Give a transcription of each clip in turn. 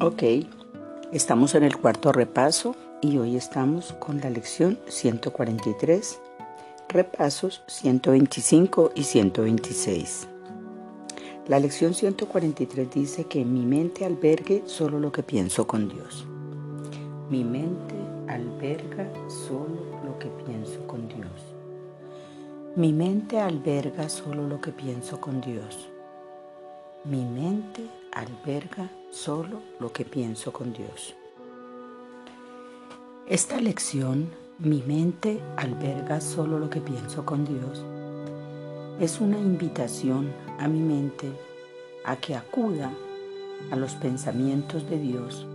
Ok, estamos en el cuarto repaso y hoy estamos con la lección 143, repasos 125 y 126. La lección 143 dice que mi mente albergue solo lo que pienso con Dios. Mi mente alberga solo lo que pienso con Dios. Mi mente alberga solo lo que pienso con Dios. Mi mente alberga solo lo que pienso con Dios. Esta lección, mi mente alberga solo lo que pienso con Dios, es una invitación a mi mente a que acuda a los pensamientos de Dios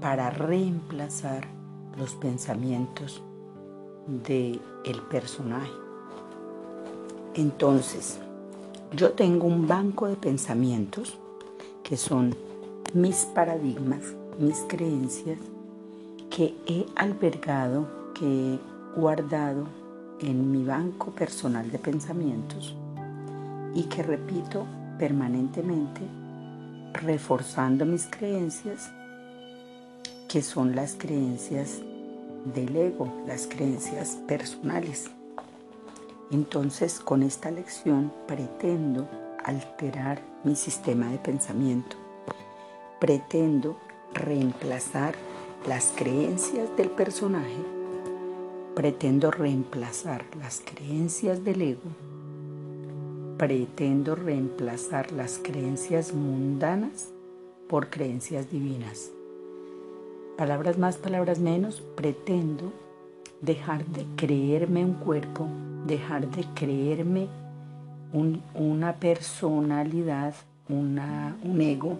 para reemplazar los pensamientos de el personaje. Entonces, yo tengo un banco de pensamientos que son mis paradigmas, mis creencias que he albergado, que he guardado en mi banco personal de pensamientos y que repito permanentemente reforzando mis creencias, que son las creencias del ego, las creencias personales. Entonces, con esta lección pretendo alterar mi sistema de pensamiento. Pretendo reemplazar las creencias del personaje. Pretendo reemplazar las creencias del ego. Pretendo reemplazar las creencias mundanas por creencias divinas. Palabras más, palabras menos, pretendo dejar de creerme un cuerpo, dejar de creerme una personalidad, un ego,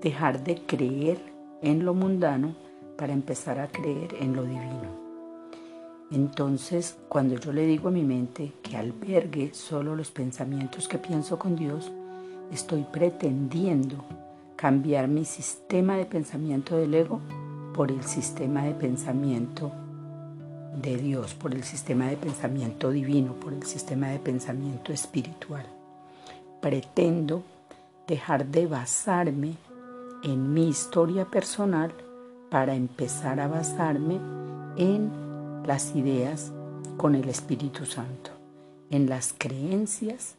dejar de creer en lo mundano para empezar a creer en lo divino. Entonces, cuando yo le digo a mi mente que albergue solo los pensamientos que pienso con Dios, estoy pretendiendo cambiar mi sistema de pensamiento del ego por el sistema de pensamiento de Dios, por el sistema de pensamiento divino, por el sistema de pensamiento espiritual. Pretendo dejar de basarme en mi historia personal para empezar a basarme en las ideas con el Espíritu Santo, en las creencias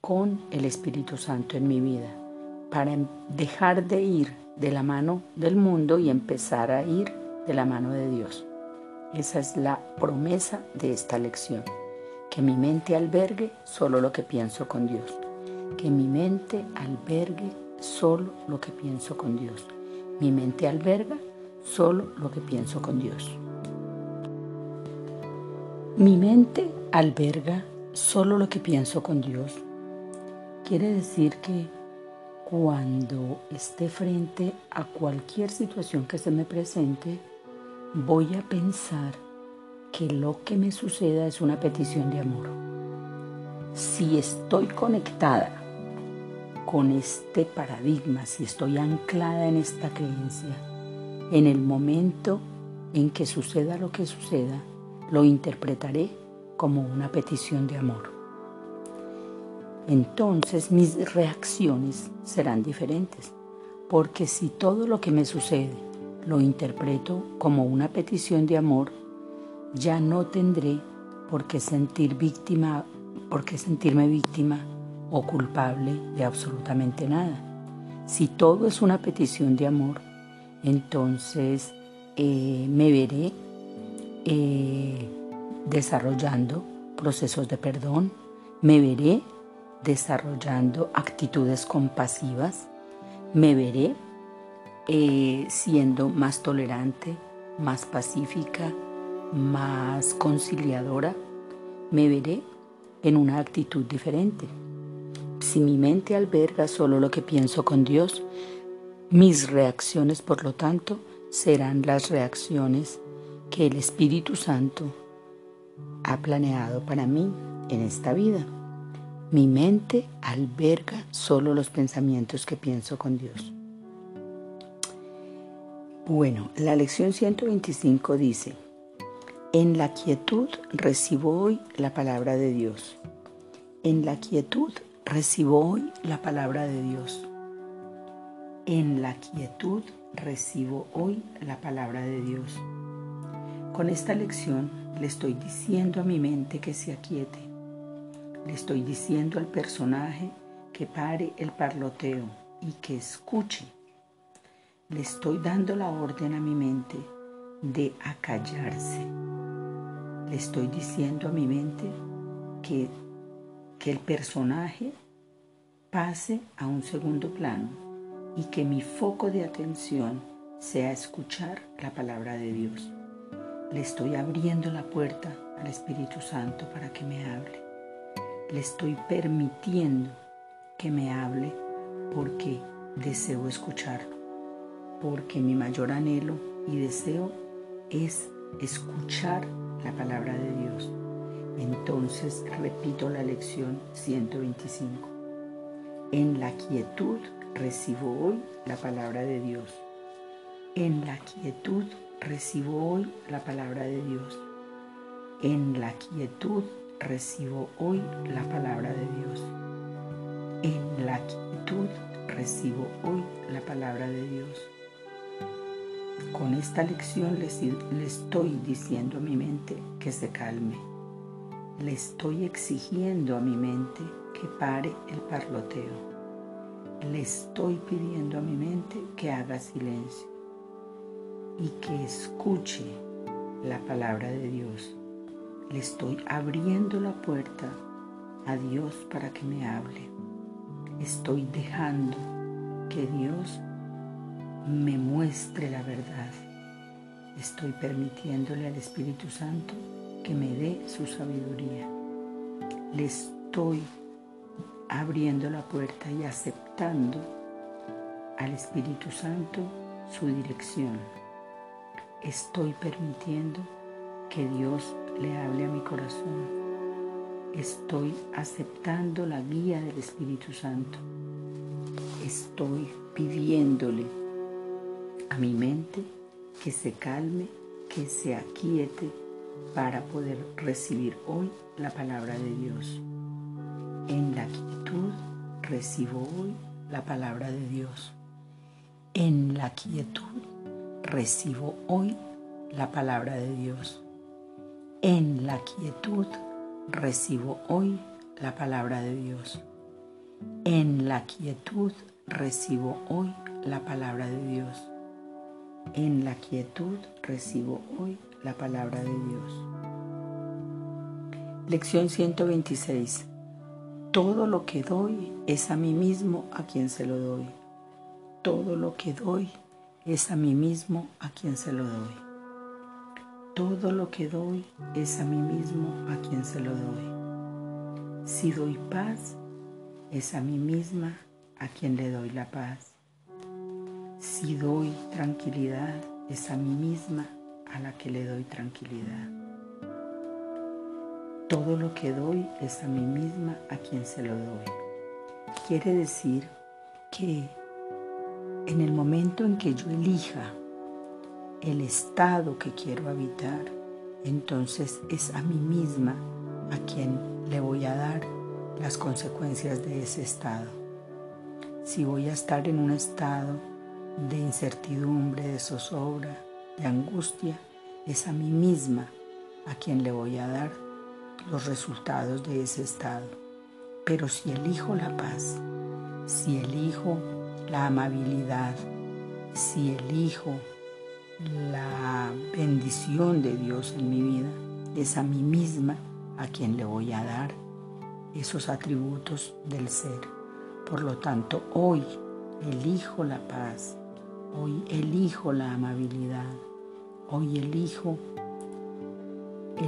con el Espíritu Santo en mi vida, para dejar de ir de la mano del mundo y empezar a ir de la mano de Dios. Esa es la promesa de esta lección. Que mi mente albergue solo lo que pienso con Dios. Que mi mente albergue solo lo que pienso con Dios. Mi mente alberga solo lo que pienso con Dios. Mi mente alberga solo lo que pienso con Dios. Quiere decir que cuando esté frente a cualquier situación que se me presente, voy a pensar que lo que me suceda es una petición de amor. Si estoy conectada con este paradigma, si estoy anclada en esta creencia, en el momento en que suceda lo que suceda, lo interpretaré como una petición de amor. Entonces mis reacciones serán diferentes, porque si todo lo que me sucede lo interpreto como una petición de amor, ya no tendré por qué sentir víctima, por qué sentirme víctima o culpable de absolutamente nada. Si todo es una petición de amor, entonces eh, me veré eh, desarrollando procesos de perdón, me veré desarrollando actitudes compasivas, me veré eh, siendo más tolerante, más pacífica, más conciliadora, me veré en una actitud diferente. Si mi mente alberga solo lo que pienso con Dios, mis reacciones, por lo tanto, serán las reacciones que el Espíritu Santo ha planeado para mí en esta vida. Mi mente alberga solo los pensamientos que pienso con Dios. Bueno, la lección 125 dice, en la quietud recibo hoy la palabra de Dios. En la quietud recibo hoy la palabra de Dios. En la quietud recibo hoy la palabra de Dios. Con esta lección le estoy diciendo a mi mente que se aquiete. Le estoy diciendo al personaje que pare el parloteo y que escuche. Le estoy dando la orden a mi mente de acallarse. Le estoy diciendo a mi mente que, que el personaje pase a un segundo plano y que mi foco de atención sea escuchar la palabra de Dios. Le estoy abriendo la puerta al Espíritu Santo para que me hable. Le estoy permitiendo que me hable porque deseo escucharlo. Porque mi mayor anhelo y deseo es escuchar la palabra de Dios. Entonces repito la lección 125. En la quietud recibo hoy la palabra de Dios. En la quietud recibo hoy la palabra de Dios. En la quietud recibo hoy la palabra de Dios. En la quietud recibo hoy la palabra de Dios. Con esta lección le, estoy diciendo a mi mente que se calme. Le estoy exigiendo a mi mente que pare el parloteo le estoy pidiendo a mi mente que haga silencio y que escuche la palabra de Dios. Le estoy abriendo la puerta a Dios para que me hable. Estoy dejando que Dios me muestre la verdad. Estoy permitiéndole al Espíritu Santo que me dé su sabiduría. Le estoy abriendo la puerta y aceptando al Espíritu Santo su dirección. Estoy permitiendo que Dios le hable a mi corazón. Estoy aceptando la guía del Espíritu Santo. Estoy pidiéndole a mi mente que se calme, que se aquiete para poder recibir hoy la palabra de Dios. En la quietud recibo hoy la palabra de Dios. En la quietud recibo hoy la palabra de Dios. En la quietud recibo hoy la palabra de Dios. En la quietud recibo hoy la palabra de Dios. En la quietud recibo hoy la palabra de Dios. Lección 126. Todo lo que doy es a mí mismo a quien se lo doy. Todo lo que doy es a mí mismo a quien se lo doy. Todo lo que doy es a mí mismo a quien se lo doy. Si doy paz, es a mí misma a quien le doy la paz. Si doy tranquilidad, es a mí misma a la que le doy tranquilidad. Todo lo que doy es a mí misma a quien se lo doy. Quiere decir que en el momento en que yo elija el estado que quiero habitar, entonces es a mí misma a quien le voy a dar las consecuencias de ese estado. Si voy a estar en un estado de incertidumbre, de zozobra, de angustia, es a mí misma a quien le voy a dar los resultados de ese estado. Pero si elijo la paz, si elijo la amabilidad, si elijo la bendición de Dios en mi vida, es a mí misma a quien le voy a dar esos atributos del ser. Por lo tanto, hoy elijo la paz, hoy elijo la amabilidad, hoy elijo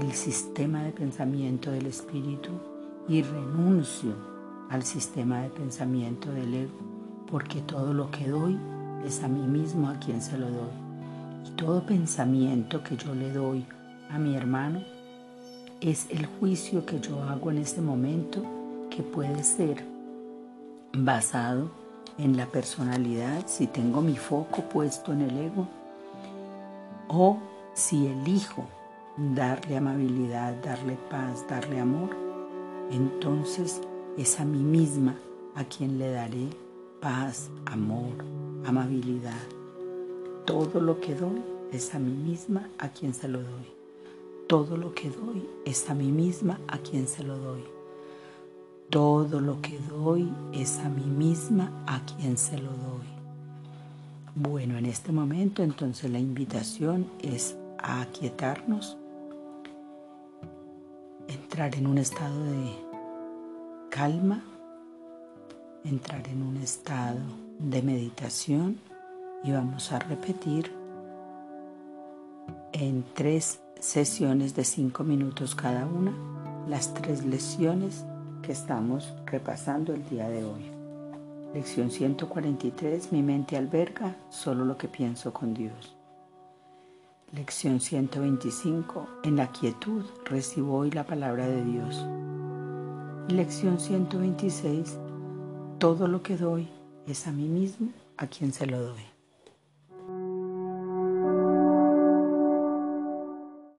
el sistema de pensamiento del espíritu y renuncio al sistema de pensamiento del ego, porque todo lo que doy es a mí mismo a quien se lo doy. Y todo pensamiento que yo le doy a mi hermano es el juicio que yo hago en ese momento que puede ser basado en la personalidad, si tengo mi foco puesto en el ego, o si elijo darle amabilidad, darle paz, darle amor, entonces es a mí misma a quien le daré paz, amor, amabilidad. Todo lo que doy es a mí misma a quien se lo doy. Todo lo que doy es a mí misma a quien se lo doy. Todo lo que doy es a mí misma a quien se lo doy. Bueno, en este momento entonces la invitación es a aquietarnos, entrar en un estado de calma, entrar en un estado de meditación y vamos a repetir en tres sesiones de cinco minutos cada una las tres lecciones que estamos repasando el día de hoy. Lección 143. Mi mente alberga solo lo que pienso con Dios. Lección 125. En la quietud recibo hoy la palabra de Dios. Lección 126. Todo lo que doy es a mí mismo a quien se lo doy.